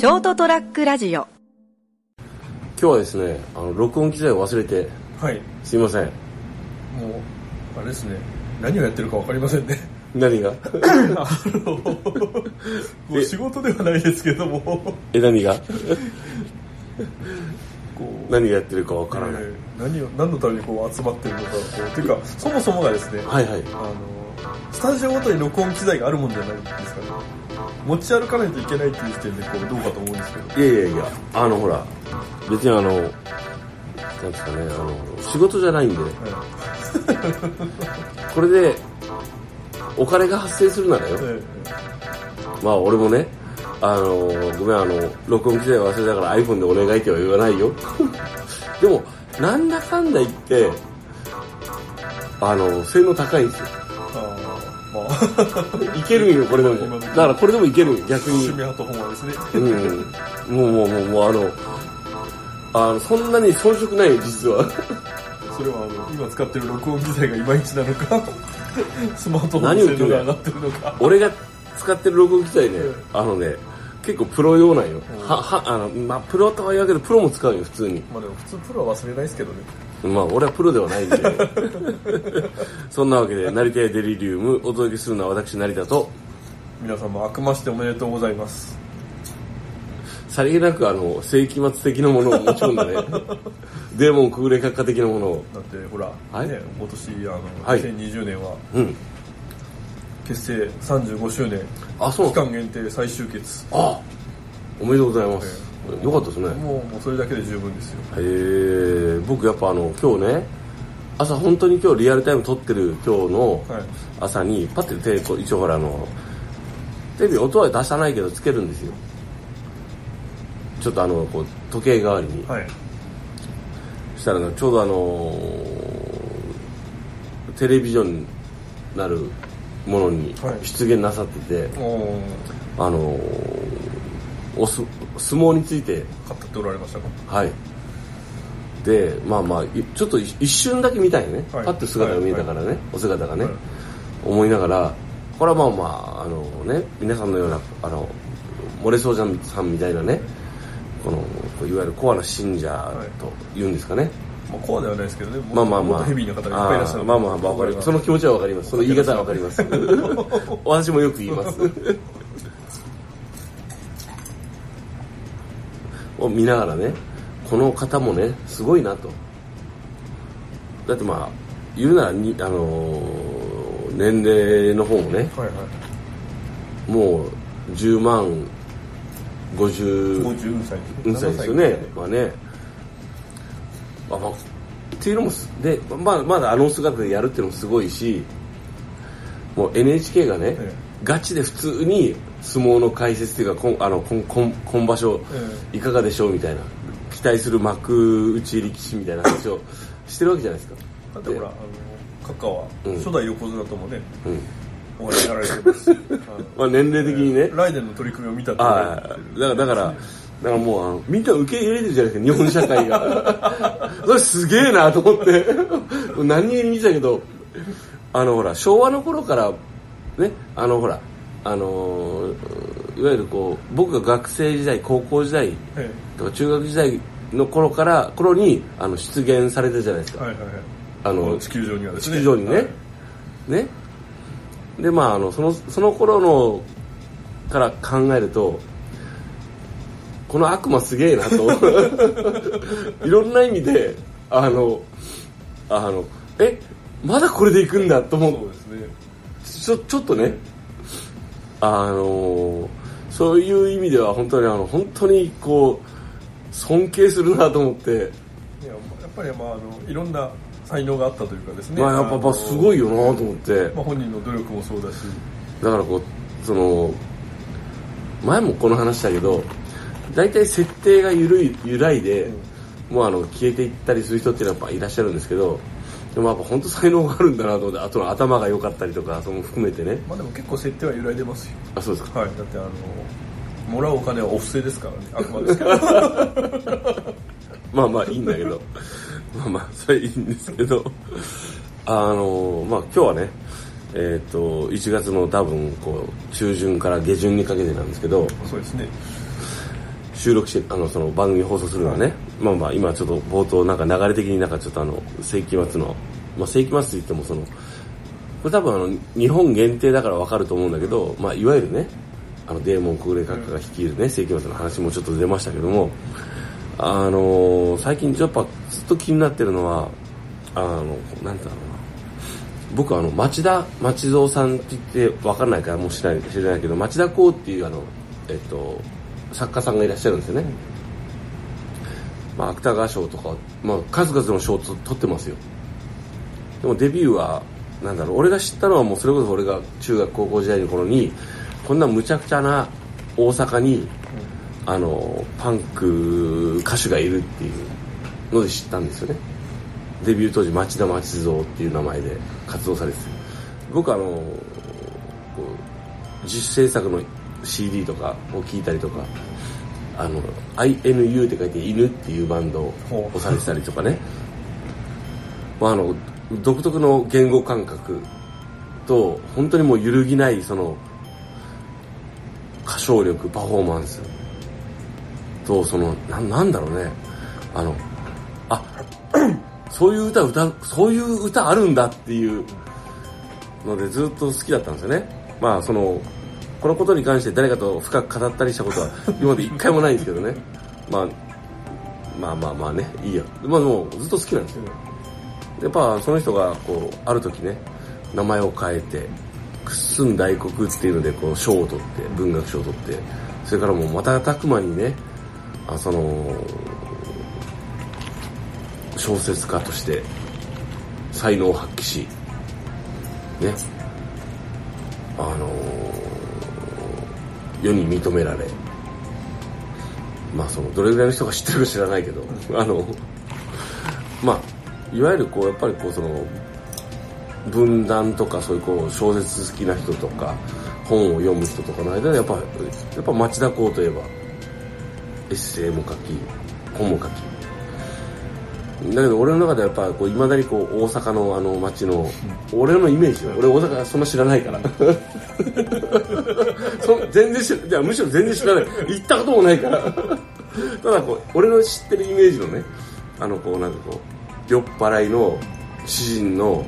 ショートトラックラジオ。今日はですねあの録音機材を忘れてはい。すいません。もうあれですね。何をやってるか分かりませんね。何が？あの もう仕事ではないですけども。こえ何が？う何がやってるかわからない、えー何を何のためにこう集まってるのかていうかそもそもがですね、はいはい。あのスタジオごとに録音機材があるもんじゃないんですかね持ち歩かないといけないっていう時点でこうどうかと思うんですけど。いやいやいやあのほら別にあのなんですかねあの仕事じゃないんで。はこれでお金が発生するならよ。いえ。まあ俺もねあのごめんあの録音機材忘れたから iPhone でお願いっては言わないよ。でもなんだかんだ言ってあの性能高いんですよま あいけるんよこれでも。だからこれでもいける逆に。趣味派と本はですね。うん。もうもうもうもうあのあのそんなに遜色ないよ実は。それはあの今使ってる録音機材がいまいちなのか スマートフォンの性能が上がってるのか。俺が使ってる録音機材ねうんあのね結構プロ用なんよ。うん。ははあのまあプロとは言うけどプロも使うよ普通に。まあでも普通プロは忘れないですけどね。まあ俺はプロではないんで。そんなわけで成田屋デリリウムお届けするのは私成田と。皆さんも明けましておめでとうございます。さりげなくあの世紀末的なものを持ち込んだね。デーモン空霊閣下的なものを。だってほら、はい。ね、今年あの、はい。2020年は。うん結成35周年。あそう。期間限定再集結あおめでとうございます、よかったですね。もうもうそれだけで十分ですよ。へえ。僕やっぱあの今日ね朝本当に今日リアルタイム撮ってる今日のはい。朝にパッてテレビ一応ほらあのテレビ音は出さないけどつけるんですよ。ちょっとあのこう時計代わりに、はい。そしたらねちょうどあのーテレビジョンになるものにはい出現なさってて、おおあのーおす相撲について。語っておられましたか？はい。でまあまあいちょっと一一瞬だけ見たいね、はい。パッと姿が見えたからね、お姿がね、はい。思いながらこれはまあまああのね皆さんのようなあの漏れそうじゃんさんみたいなねこのいわゆるコアな信者と言うんですかね、まあコアではないですけどね。まあまあまあ。ヘビーな方がいっぱいいらっしゃるまあまあわかります。その気持ちはわかります。その言い方はわかります。私もよく言います。を見ながらねこの方もねすごいなと。だってまあ言うならに、あのー年齢の方もねはいはい。もう10万50 50歳うん歳ですよね。まあねまあまあっていうのもすでまあまだあの姿でやるっていうのもすごいしもう NHK がね、えガチで普通に相撲の解説っていうか今あの今今今場所えいかがでしょうみたいな期待する幕内力士みたいな話を してるわけじゃないですか。だってほらあのカッカはうん。初代横綱ともね、うん。お話しやられてます。まあ年齢的にね、ライデンの取り組みを見たとああだからだから だからもうあのみんな受け入れてるじゃないですか日本社会が。それすげえなと思って。何気に見てたけどあのほら昭和の頃からねあのほらあのーいわゆるこう僕が学生時代高校時代えとか中学時代の頃から頃にあの出現されてるじゃないですか、えはいはいはい。あの地球上にはですね。地球上にね、はい。ね。でまああのそのその頃のから考えるとこの悪魔すげえなと。いろんな意味であのあのえまだこれでいくんだと思う。そうですね。ちょちょっとね。あのそういう意味では本当にあの本当にこう尊敬するなと思って。いややっぱりまああのいろんな才能があったというかですね。まあやっぱやっぱすごいよなと思って。まあ、本人の努力もそうだし。だからこうその前もこの話だけど大体設定が緩い揺らいで、もうあの消えていったりする人っていうのはやっぱいらっしゃるんですけどでもやっぱ本当才能があるんだなと思ってあとの頭が良かったりとかその含めてね。まあでも結構設定は揺らいでますよ。あそうですか。はい。だってあのもらうお金はお布施ですからね。あくまでですけどまあまあいいんだけど。まあまあそれいいんですけど。あのまあ今日はねえっ、と1月の多分こう中旬から下旬にかけてなんですけどそうですね収録してあのその番組放送するのはね、まあまあ今ちょっと冒頭なんか流れ的になんかちょっとあの世紀末の、まあ、世紀末といってもそのこれ多分あの日本限定だからわかると思うんだけど、まあ、いわゆるねあのデーモン国連閣下が率いるね世紀末の話もちょっと出ましたけどもあの最近やっぱずっと気になってるのはあのなんてだろうな。僕あの町田町蔵さんって言って分かんないからもう知らない知らないけど町田光っていうあのえっと作家さんがいらっしゃるんですよね、まあ、芥川賞とか、まあ、数々の賞をと取ってますよ。でもデビューはなんだろう俺が知ったのはもうそれこそ俺が中学高校時代の頃にこんなむちゃくちゃな大阪に、あのパンク歌手がいるっていうので知ったんですよね。デビュー当時町田町蔵っていう名前で活動されてて。僕あの自主制作の CD とかを聞いたりとかあの INU って書いて犬っていうバンドをされてたりとかね。まああの独特の言語感覚と本当にもう揺るぎないその歌唱力パフォーマンスとそのななんだろうね。あのあ そういう歌歌うそういう歌あるんだっていうのでずっと好きだったんですよね。まあそのこのことに関して誰かと深く語ったりしたことは 今まで一回もないんですけどね、まあ、まあまあまあねいいやまあもうずっと好きなんですよやっぱその人がこうある時ね名前を変えてクッスン大国っていうのでこう賞を取って文学賞を取ってそれからもう瞬く間にねあその小説家として才能を発揮しね。あの世に認められ。まあそのどれぐらいの人が知ってるか知らないけどあのまあいわゆるこうやっぱりこうその分断とかそういうこう小説好きな人とか本を読む人とかの間でやっぱやっぱ町田公といえばエッセイも書き本も書きだけど俺の中ではやっぱこう未だにこう大阪のあの街の、俺のイメージ俺大阪そんな知らないから。そ全然知らむしろ全然知らない。行ったこともないから。ただこう俺の知ってるイメージのねあのこうなんかこう酔っ払いの詩人の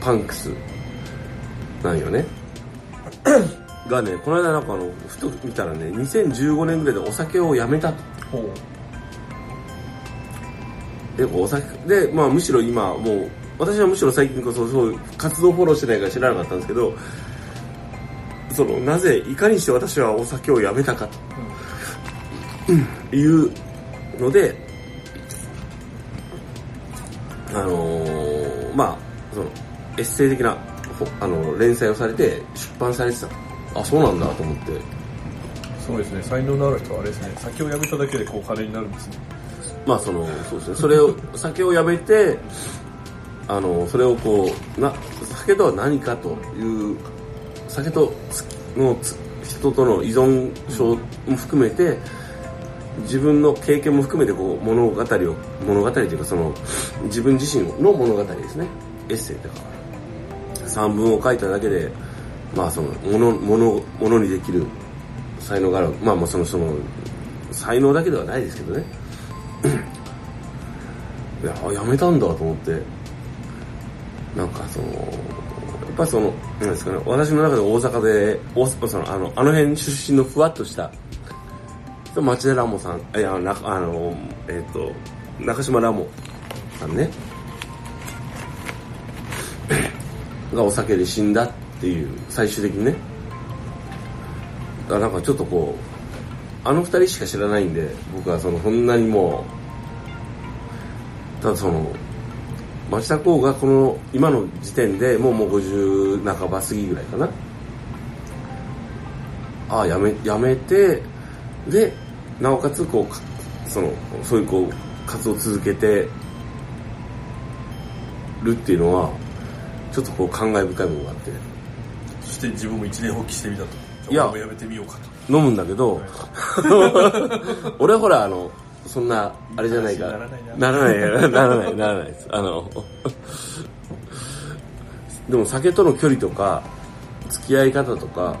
パンクス。なんよね。がねこの間なんかあのふと見たらね2015年ぐらいでお酒をやめたと。ほうでお酒で、まあ、むしろ今もう私はむしろ最近こそそう活動フォローしてないから知らなかったんですけどそのなぜいかにして私はお酒をやめたかというのであのーまあそのエッセイ的なあの連載をされて出版されてた。あそうなんだと思って。そうですね。才能のある人はあれですね。酒をやめただけでこう金になるんですね。まあそのそうですね。それを酒をやめてあのそれをこうな酒とは何かという酒とのつ人との依存症も含めて自分の経験も含めてこう物語を物語というかその自分自身の物語ですね。エッセイとか。散文を書いただけでまあその物物物にできる才能がある。まあまあそのその才能だけではないですけどね。いややめたんだと思って。なんかそのやっぱりそのなんですかね私の中で大阪で大そのあのあの辺出身のふわっとした町田ラモさんいやなあのえっ、と中島ラモさんね。がお酒で死んだっていう最終的にね。だからなんかちょっとこうあの二人しか知らないんで僕はそのそんなにもうただその町田公がこの今の時点でもうもう50半ば過ぎぐらいかな。ああやめやめてでなおかつこうかそのそういうこう活動を続けてるっていうのはちょっとこう感慨深いものがあって。そして自分も一年放棄してみたと。いや俺もやめてみようかと。飲むんだけど 俺はほらあのそんなあれじゃないか。らならないな。らないならないならないです。あのでも酒との距離とか付き合い方とか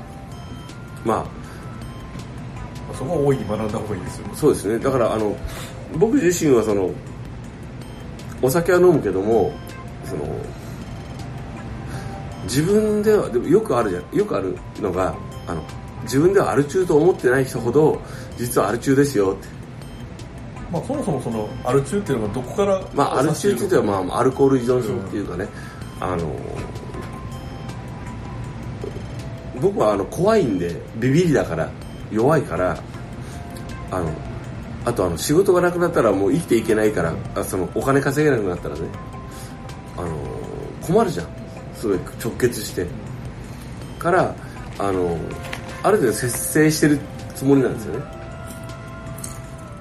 まあそこは大いに学んだ方がいいですよ。ねそうですね。だからあの僕自身はそのお酒は飲むけどもその自分ではでもよくあるじゃん。よくあるのがあの自分ではアル中と思ってない人ほど実はアル中ですよってまあそもそもそのアル中っていうのがどこからまあアル中って言ってはまあアルコール依存症っていうかね、あの僕はあの怖いんでビビりだから弱いからあのあとあの仕事がなくなったらもう生きていけないからあそのお金稼げなくなったらねあの困るじゃん。すごい直結して。からあのある程度節制してるつもりなんですよね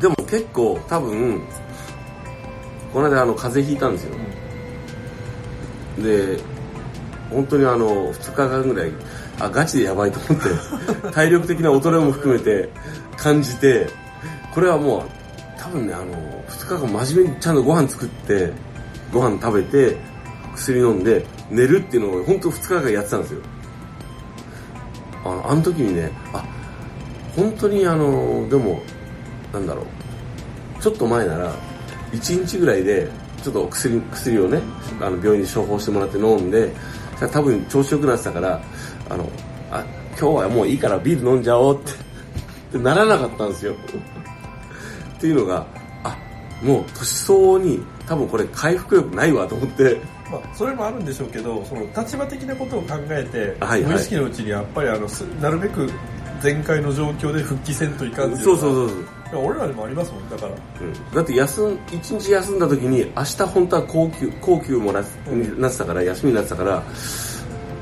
でも結構多分この間あの風邪ひいたんですよ。で本当にあの2日間ぐらいあガチでやばいと思って 体力的な衰えも含めて感じてこれはもう多分ねあの2日間真面目にちゃんとご飯作ってご飯食べて薬飲んで寝るっていうのを本当2日間やってたんですよ。あのあの時にねあ本当にあのでもなんだろう。ちょっと前なら1日ぐらいでちょっと薬薬をねあの病院に処方してもらって飲んで多分調子よくなってたからあのあ今日はもういいからビール飲んじゃおうってってならなかったんですよ。っていうのがあもう年相応に多分これ回復力ないわと思って。まあ、それもあるんでしょうけどその立場的なことを考えて、はいはい。無意識のうちにやっぱりあのすなるべく前回の状況で復帰せんといかんっていうそうそうそうそうう俺らでもありますもんだから。うん。だって休ん一日休んだ時に明日本当は高級高級もなになってたから休みになってたから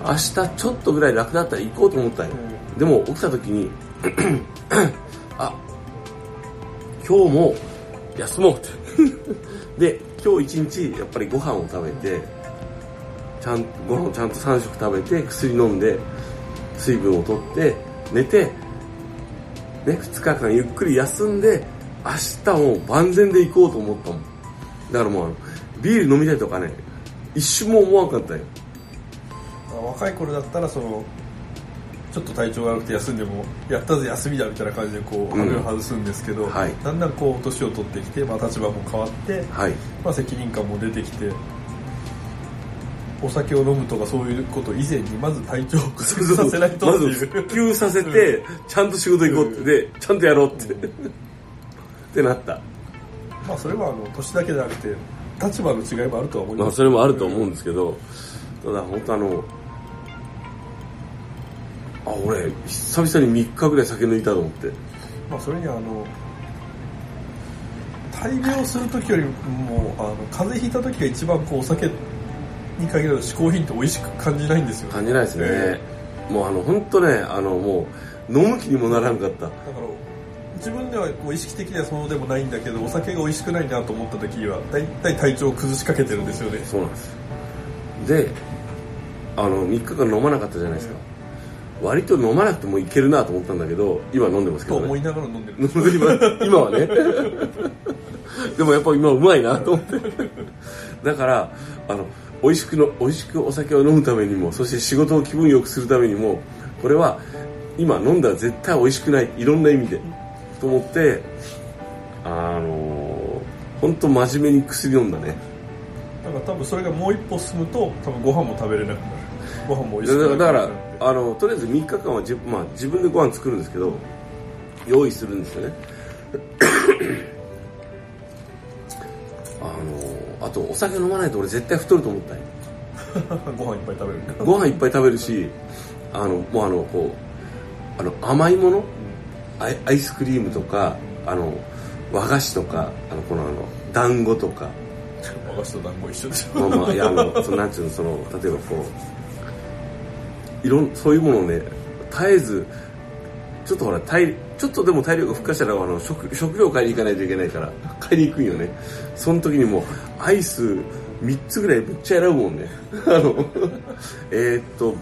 明日ちょっとぐらい楽だったら行こうと思ったんよ、でも起きた時にあ今日も休もうって。で今日一日やっぱりご飯を食べてちゃんご飯をちゃんと3食食べて薬飲んで水分をとって寝てね、2日間ゆっくり休んで、明日もう万全で行こうと思ったもん。だからもうビール飲みたいとかね、一瞬も思わんかったよ。まあ若い頃だったらそのちょっと体調が悪くて休んでもやったぜ休みだみたいな感じでこううん羽目を外すんですけど、はいだんだんこう年を取ってきて、まあ、立場も変わって、はい。まあ、責任感も出てきてお酒を飲むとかそういうこと以前にまず体調を崩させないとまず復旧させて、ちゃんと仕事行こうって、で、ちゃんとやろうって。ってなった。まあそれはあの年だけじゃなくて立場の違いもあるとは思いまあますそれもあると思うんですけど、ただ本当あの、あ、俺、久々に3日ぐらい酒抜いたと思って。まあそれにあの大病する時よりもあの風邪ひいた時が一番こうお酒に限らず嗜好品って美味しく感じないんですよ感じないですね。えもうあの、本当ね、あの、もう、飲む気にもならんかった。だから自分ではこう意識的にはそうでもないんだけどお酒が美味しくないなと思った時は大体体調を崩しかけてるんですよねそうなんです。で、あの、3日間飲まなかったじゃないですか。割と飲まなくてもいけるなと思ったんだけど、今飲んでますけどね。と思いながら飲んでる今今はね。でもやっぱ今うまいなと思って。だから、あの、美味しくの、美味しくお酒を飲むためにも、そして仕事を気分良くするためにも、これは今飲んだら絶対美味しくない。いろんな意味で。と思って、あの本当真面目に薬飲んだね。だから多分それがもう一歩進むと多分ご飯も食べれなくなるご飯も美味しだくなくだからあのとりあえず3日間はじ、まあ、自分でご飯作るんですけど用意するんですよねとお酒飲まないと俺絶対太ると思ったんよ。ご飯いっぱい食べる。ご飯いっぱい食べるしあのもうあのこうあの甘いもの？アイアイスクリームとかあの和菓子とかあのこのあの団子とか。和菓子と団子一緒でしまあまあ、いや、あの、その、なんていうの、その、例えばこう、いろん、そういうものをね、絶えず、ちょっとほら、体、ちょっとでも体力が復活したら、あの、食、食料買いに行かないといけないから、買いに行くんよね。その時にもう、アイス3つぐらいぶっちゃ選ぶもんね。あの、えーっと、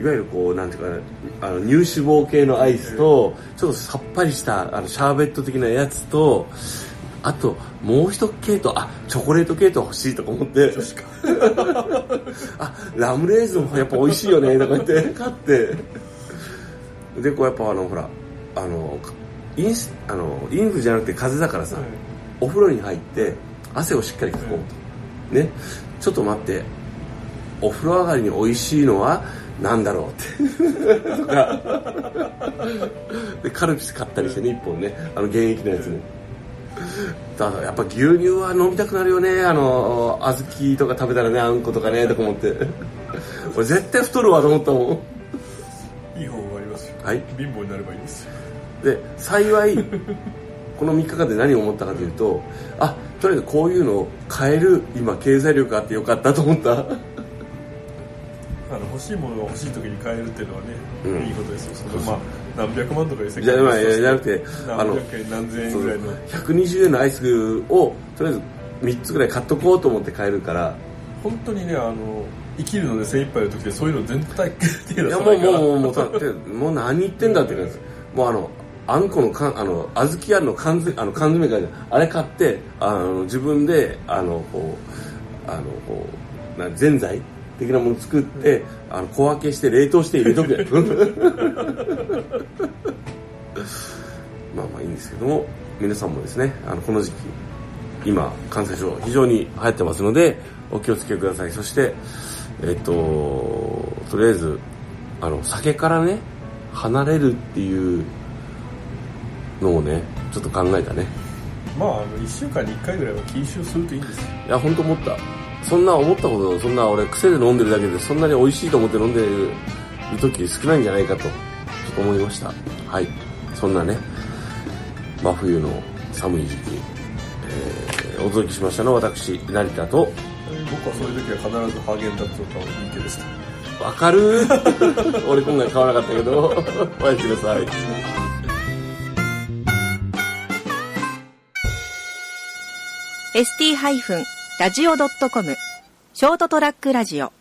いわゆるこう、なんていうかな、あの、乳脂肪系のアイスと、ちょっとさっぱりした、あの、シャーベット的なやつと、あと、もう一系と、あ、チョコレート系統欲しいとか思って、あ、ラムレーズンもやっぱ美味しいよね、とか言って、買って、で、こうやっぱあの、ほら、あの、インスあのインフルじゃなくて風邪だからさ、お風呂に入って汗をしっかりかこうと、ね。ちょっと待って。お風呂上がりに美味しいのは何だろうって。とか。でカルピス買ったりしてね1本ね。あの現役のやつねだからやっぱ牛乳は飲みたくなるよね。あの小豆とか食べたらねあんことかねとか思って。俺絶対太るわと思ったもんはい。貧乏になればいいんです。よで幸い この3日間で何を思ったかというとあとりあえずこういうのを買える今経済力があってよかったと思った。あの欲しいものが欲しい時に買えるっていうのはね、うん。いいことですよ。そのまあ何百万とかいう世じゃあまあじゃなくてあの何百円何千円ぐらいの。120円のアイスをとりあえず3つぐらい買っとこうと思って買えるから。本当にねあの生きるので精一杯の時でそういうの全体手出いやさないから。もうもうもうもうだってもう何言ってんだって感じですもうあのあんこのかんあの小豆あんの缶詰あの缶詰かあれ買ってあの自分であのこうあのこうなぜんざい的なもの作って、あの小分けして冷凍して入れとくやまあまあいいんですけども皆さんもですねあのこの時期今感染症非常に流行ってますのでお気をつけくださいそしてえっととりあえずあの酒からね離れるっていうのをねちょっと考えたね。まああの1週間に1回ぐらいは禁酒するといいんですよ。いや本当思った。そんな思ったことそんな俺癖で飲んでるだけでそんなに美味しいと思って飲んでる時少ないんじゃないかと思いました。はい。そんなね真冬の寒い時期、えーお届けしましたのは私成田と僕はそういう時は必ずハーゲンダッツを買う人気でしたわかる？俺今回買わなかったけど。おやすみなさい。ー ST-radio.com ショートトラックラジオ